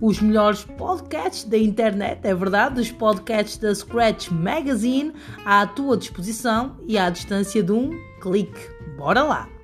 Os melhores podcasts da internet, é verdade, os podcasts da Scratch Magazine à tua disposição e à distância de um clique. Bora lá!